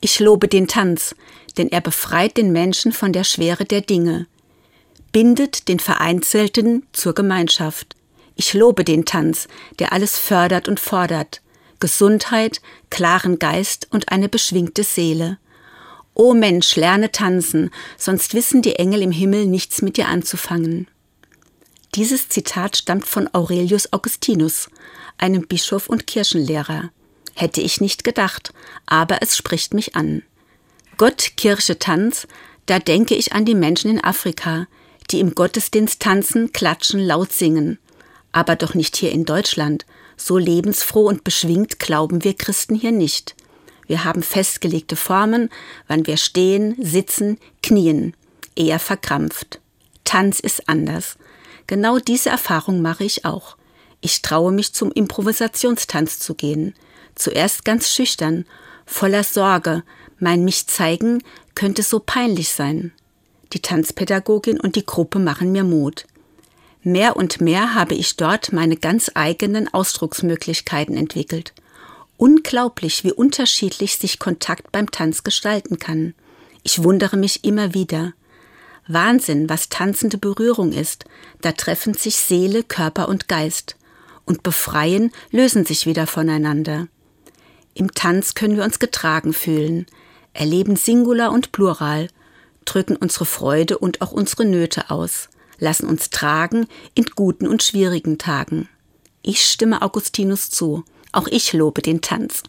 Ich lobe den Tanz, denn er befreit den Menschen von der Schwere der Dinge, bindet den Vereinzelten zur Gemeinschaft. Ich lobe den Tanz, der alles fördert und fordert, Gesundheit, klaren Geist und eine beschwingte Seele. O Mensch, lerne tanzen, sonst wissen die Engel im Himmel nichts mit dir anzufangen. Dieses Zitat stammt von Aurelius Augustinus, einem Bischof und Kirchenlehrer. Hätte ich nicht gedacht, aber es spricht mich an. Gott, Kirche, Tanz, da denke ich an die Menschen in Afrika, die im Gottesdienst tanzen, klatschen, laut singen. Aber doch nicht hier in Deutschland. So lebensfroh und beschwingt glauben wir Christen hier nicht. Wir haben festgelegte Formen, wann wir stehen, sitzen, knien, eher verkrampft. Tanz ist anders. Genau diese Erfahrung mache ich auch. Ich traue mich zum Improvisationstanz zu gehen zuerst ganz schüchtern, voller Sorge, mein mich zeigen könnte so peinlich sein. Die Tanzpädagogin und die Gruppe machen mir Mut. Mehr und mehr habe ich dort meine ganz eigenen Ausdrucksmöglichkeiten entwickelt. Unglaublich, wie unterschiedlich sich Kontakt beim Tanz gestalten kann. Ich wundere mich immer wieder. Wahnsinn, was tanzende Berührung ist. Da treffen sich Seele, Körper und Geist. Und befreien, lösen sich wieder voneinander. Im Tanz können wir uns getragen fühlen, erleben Singular und Plural, drücken unsere Freude und auch unsere Nöte aus, lassen uns tragen in guten und schwierigen Tagen. Ich stimme Augustinus zu, auch ich lobe den Tanz.